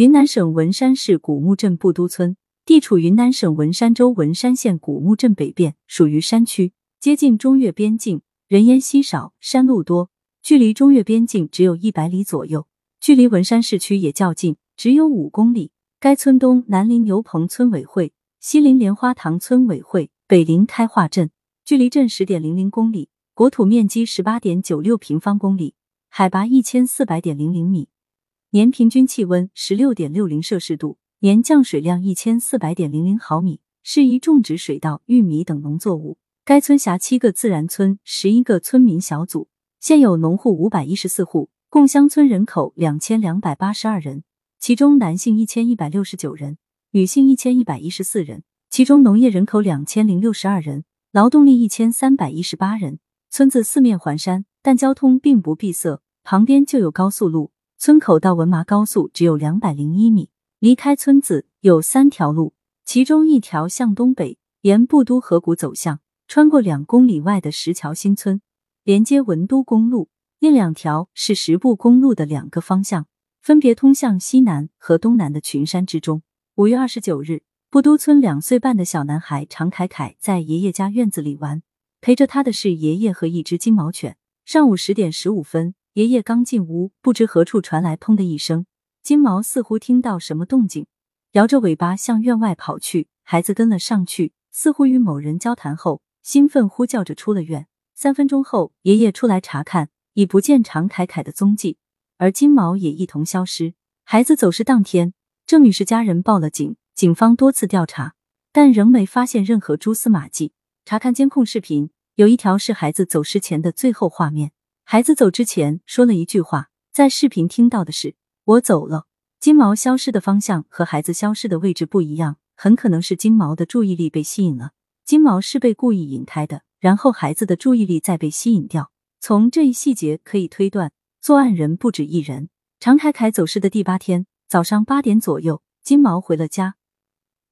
云南省文山市古木镇布都村，地处云南省文山州文山县古木镇北边，属于山区，接近中越边境，人烟稀少，山路多，距离中越边境只有一百里左右，距离文山市区也较近，只有五公里。该村东南邻牛棚村委会，西邻莲花塘村委会，北邻开化镇，距离镇十点零零公里，国土面积十八点九六平方公里。海拔一千四百点零零米，年平均气温十六点六零摄氏度，年降水量一千四百点零零毫米，适宜种植水稻、玉米等农作物。该村辖七个自然村，十一个村民小组，现有农户五百一十四户，共乡村人口两千两百八十二人，其中男性一千一百六十九人，女性一千一百一十四人，其中农业人口两千零六十二人，劳动力一千三百一十八人。村子四面环山。但交通并不闭塞，旁边就有高速路。村口到文麻高速只有两百零一米。离开村子有三条路，其中一条向东北，沿布都河谷走向，穿过两公里外的石桥新村，连接文都公路；另两条是十步公路的两个方向，分别通向西南和东南的群山之中。五月二十九日，布都村两岁半的小男孩常凯凯在爷爷家院子里玩，陪着他的是爷爷和一只金毛犬。上午十点十五分，爷爷刚进屋，不知何处传来“砰”的一声，金毛似乎听到什么动静，摇着尾巴向院外跑去。孩子跟了上去，似乎与某人交谈后，兴奋呼叫着出了院。三分钟后，爷爷出来查看，已不见常凯凯的踪迹，而金毛也一同消失。孩子走失当天，郑女士家人报了警，警方多次调查，但仍没发现任何蛛丝马迹。查看监控视频。有一条是孩子走失前的最后画面，孩子走之前说了一句话，在视频听到的是“我走了”。金毛消失的方向和孩子消失的位置不一样，很可能是金毛的注意力被吸引了。金毛是被故意引开的，然后孩子的注意力再被吸引掉。从这一细节可以推断，作案人不止一人。常凯凯走失的第八天早上八点左右，金毛回了家，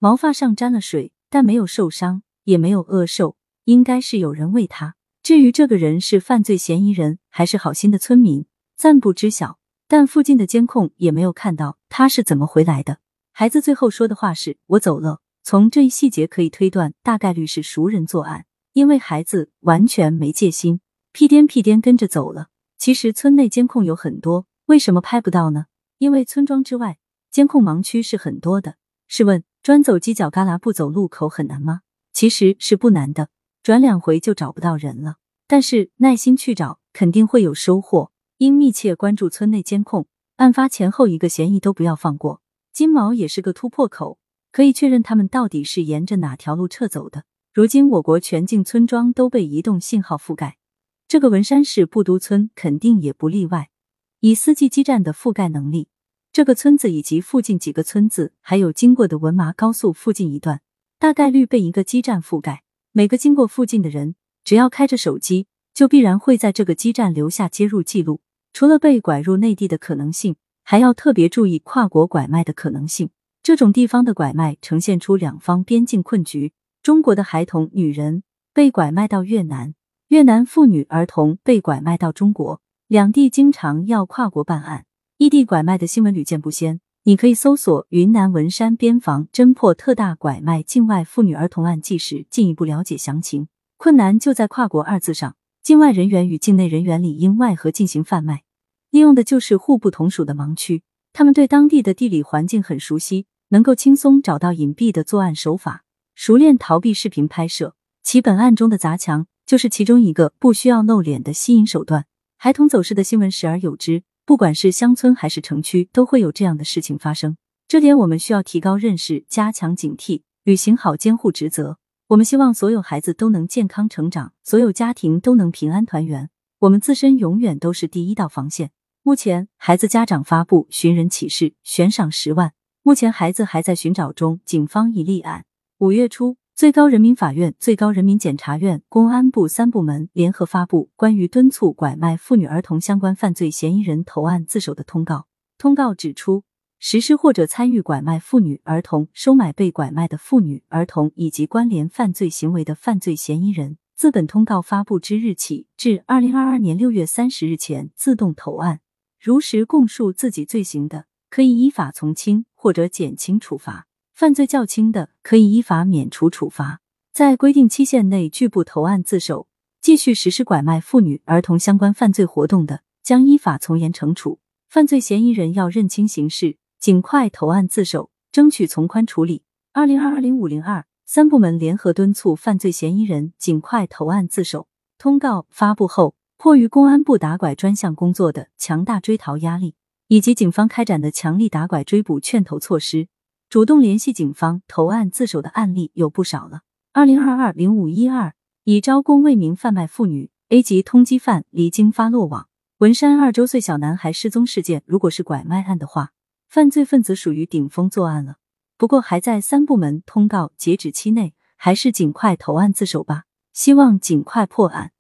毛发上沾了水，但没有受伤，也没有饿瘦。应该是有人喂他。至于这个人是犯罪嫌疑人还是好心的村民，暂不知晓。但附近的监控也没有看到他是怎么回来的。孩子最后说的话是“我走了”。从这一细节可以推断，大概率是熟人作案，因为孩子完全没戒心，屁颠屁颠跟着走了。其实村内监控有很多，为什么拍不到呢？因为村庄之外监控盲区是很多的。试问，专走犄角旮旯不走路口很难吗？其实是不难的。转两回就找不到人了，但是耐心去找，肯定会有收获。应密切关注村内监控，案发前后一个嫌疑都不要放过。金毛也是个突破口，可以确认他们到底是沿着哪条路撤走的。如今我国全境村庄都被移动信号覆盖，这个文山市布都村肯定也不例外。以四 G 基站的覆盖能力，这个村子以及附近几个村子，还有经过的文麻高速附近一段，大概率被一个基站覆盖。每个经过附近的人，只要开着手机，就必然会在这个基站留下接入记录。除了被拐入内地的可能性，还要特别注意跨国拐卖的可能性。这种地方的拐卖呈现出两方边境困局：中国的孩童、女人被拐卖到越南，越南妇女儿童被拐卖到中国，两地经常要跨国办案，异地拐卖的新闻屡见不鲜。你可以搜索云南文山边防侦破特大拐卖境外妇女儿童案纪实，进一步了解详情。困难就在“跨国”二字上，境外人员与境内人员里应外合进行贩卖，利用的就是互不同属的盲区。他们对当地的地理环境很熟悉，能够轻松找到隐蔽的作案手法，熟练逃避视频拍摄。其本案中的砸墙就是其中一个不需要露脸的吸引手段。孩童走失的新闻时而有之。不管是乡村还是城区，都会有这样的事情发生。这点我们需要提高认识，加强警惕，履行好监护职责。我们希望所有孩子都能健康成长，所有家庭都能平安团圆。我们自身永远都是第一道防线。目前，孩子家长发布寻人启事，悬赏十万。目前孩子还在寻找中，警方已立案。五月初。最高人民法院、最高人民检察院、公安部三部门联合发布关于敦促拐卖妇女儿童相关犯罪嫌疑人投案自首的通告。通告指出，实施或者参与拐卖妇女儿童、收买被拐卖的妇女儿童以及关联犯罪行为的犯罪嫌疑人，自本通告发布之日起至二零二二年六月三十日前自动投案。如实供述自己罪行的，可以依法从轻或者减轻处罚；犯罪较轻的，可以依法免除处罚。在规定期限内拒不投案自首，继续实施拐卖妇女、儿童相关犯罪活动的，将依法从严惩处。犯罪嫌疑人要认清形势，尽快投案自首，争取从宽处理。二零二二零五零二三部门联合敦促犯罪嫌疑人尽快投案自首。通告发布后，迫于公安部打拐专项工作的强大追逃压力，以及警方开展的强力打拐追捕劝投措施，主动联系警方投案自首的案例有不少了。二零二二零五一二，以招工为名贩卖妇女 A 级通缉犯离京发落网。文山二周岁小男孩失踪事件，如果是拐卖案的话，犯罪分子属于顶风作案了。不过还在三部门通告截止期内，还是尽快投案自首吧。希望尽快破案。